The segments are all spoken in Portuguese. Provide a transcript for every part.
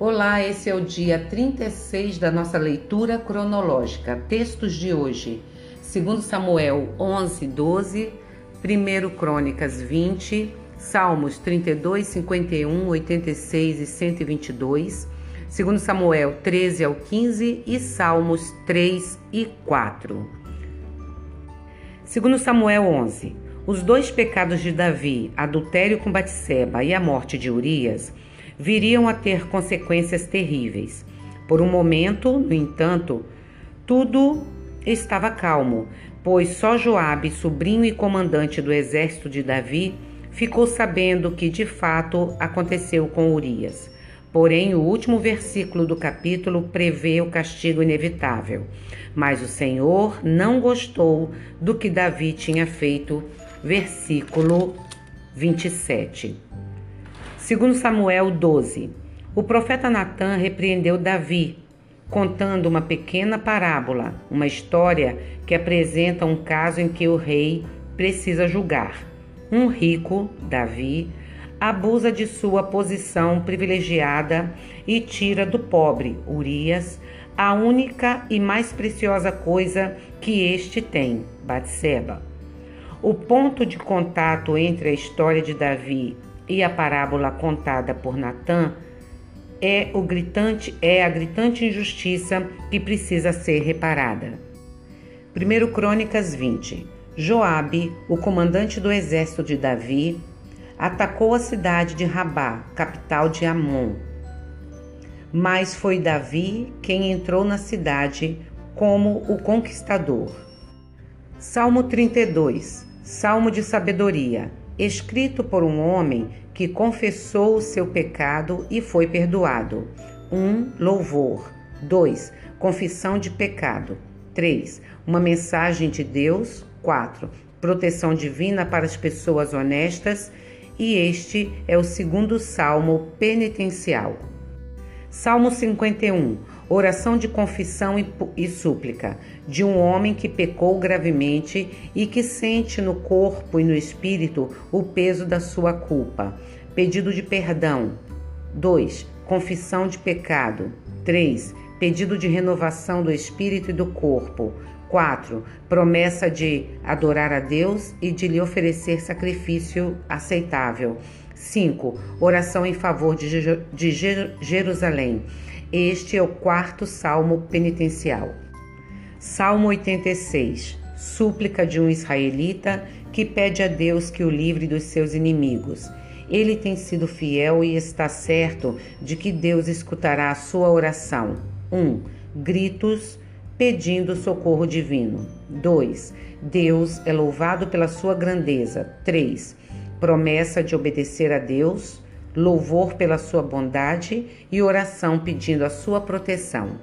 Olá, esse é o dia 36 da nossa leitura cronológica. Textos de hoje: 2 Samuel 11, 12, 1 Crônicas 20, Salmos 32, 51, 86 e 122, 2 Samuel 13 ao 15 e Salmos 3 e 4. 2 Samuel 11. Os dois pecados de Davi, adultério com Batseba e a morte de Urias, viriam a ter consequências terríveis. Por um momento, no entanto, tudo estava calmo, pois só Joabe, sobrinho e comandante do exército de Davi, ficou sabendo que de fato aconteceu com Urias. Porém, o último versículo do capítulo prevê o castigo inevitável. Mas o Senhor não gostou do que Davi tinha feito. Versículo 27. Segundo Samuel 12, o profeta Natã repreendeu Davi, contando uma pequena parábola, uma história que apresenta um caso em que o rei precisa julgar. Um rico, Davi, abusa de sua posição privilegiada e tira do pobre, Urias, a única e mais preciosa coisa que este tem, Batseba. O ponto de contato entre a história de Davi e a parábola contada por Natã é o gritante é a gritante injustiça que precisa ser reparada. 1 Crônicas 20. Joabe, o comandante do exército de Davi, atacou a cidade de Rabá, capital de Amon. Mas foi Davi quem entrou na cidade como o conquistador. Salmo 32. Salmo de sabedoria escrito por um homem que confessou o seu pecado e foi perdoado. 1. Um, louvor. 2. Confissão de pecado. 3. Uma mensagem de Deus. 4. Proteção divina para as pessoas honestas. E este é o segundo salmo penitencial. Salmo 51 oração de confissão e, súplica de um homem que pecou gravemente e que sente no corpo e no espírito o peso da sua culpa. Pedido de perdão. 2. Confissão de pecado. 3. Pedido de renovação do espírito e do corpo. 4. Promessa de adorar a Deus e de lhe oferecer sacrifício aceitável. 5. Oração em favor de Jerusalém. Este é o quarto salmo penitencial. Salmo 86 Súplica de um israelita que pede a Deus que o livre dos seus inimigos. Ele tem sido fiel e está certo de que Deus escutará a sua oração. 1. Um, gritos pedindo socorro divino. 2. Deus é louvado pela sua grandeza. 3. Promessa de obedecer a Deus louvor pela sua bondade e oração pedindo a sua proteção.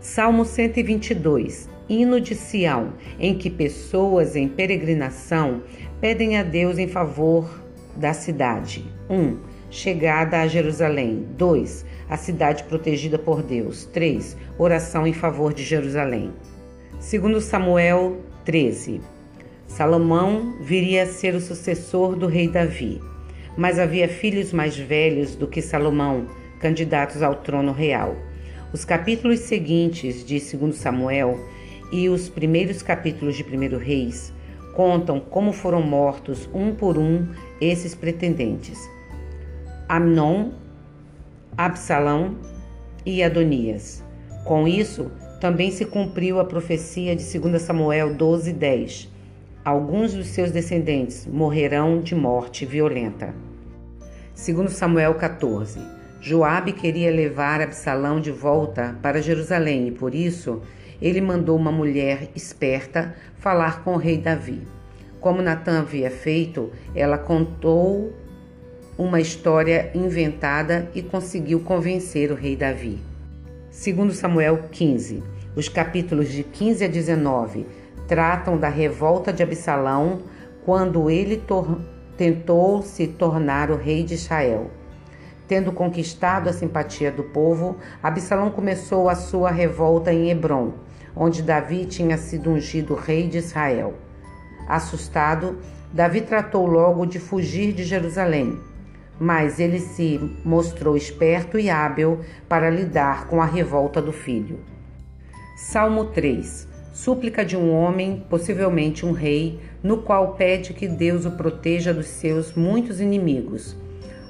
Salmo 122, hino de Sião, em que pessoas em peregrinação pedem a Deus em favor da cidade. 1. Um, chegada a Jerusalém. 2. A cidade protegida por Deus. 3. Oração em favor de Jerusalém. Segundo Samuel 13. Salomão viria a ser o sucessor do rei Davi mas havia filhos mais velhos do que Salomão, candidatos ao trono real. Os capítulos seguintes de 2 Samuel e os primeiros capítulos de 1 Reis contam como foram mortos um por um esses pretendentes: Amnon, Absalão e Adonias. Com isso, também se cumpriu a profecia de 2 Samuel 12, 10 Alguns dos seus descendentes morrerão de morte violenta. Segundo Samuel 14, Joabe queria levar Absalão de volta para Jerusalém e por isso ele mandou uma mulher esperta falar com o rei Davi. Como Natã havia feito, ela contou uma história inventada e conseguiu convencer o rei Davi. Segundo Samuel 15, os capítulos de 15 a 19 tratam da revolta de Absalão quando ele tentou se tornar o rei de Israel. Tendo conquistado a simpatia do povo, Absalão começou a sua revolta em Hebron, onde Davi tinha sido ungido rei de Israel. Assustado, Davi tratou logo de fugir de Jerusalém. mas ele se mostrou esperto e hábil para lidar com a revolta do filho. Salmo 3 Súplica de um homem, possivelmente um rei, no qual pede que Deus o proteja dos seus muitos inimigos.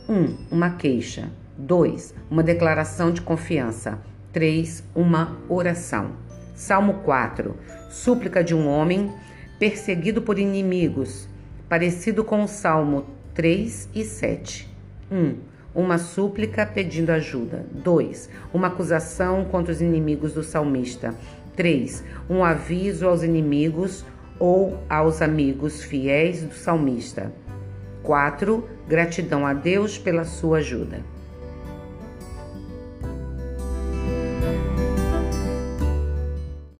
1. Um, uma queixa. 2. Uma declaração de confiança. 3. Uma oração. Salmo 4. Súplica de um homem perseguido por inimigos, parecido com o Salmo 3 e 7. 1. Um, uma súplica pedindo ajuda. 2. Uma acusação contra os inimigos do salmista. 3. Um aviso aos inimigos ou aos amigos fiéis do salmista. 4. Gratidão a Deus pela sua ajuda.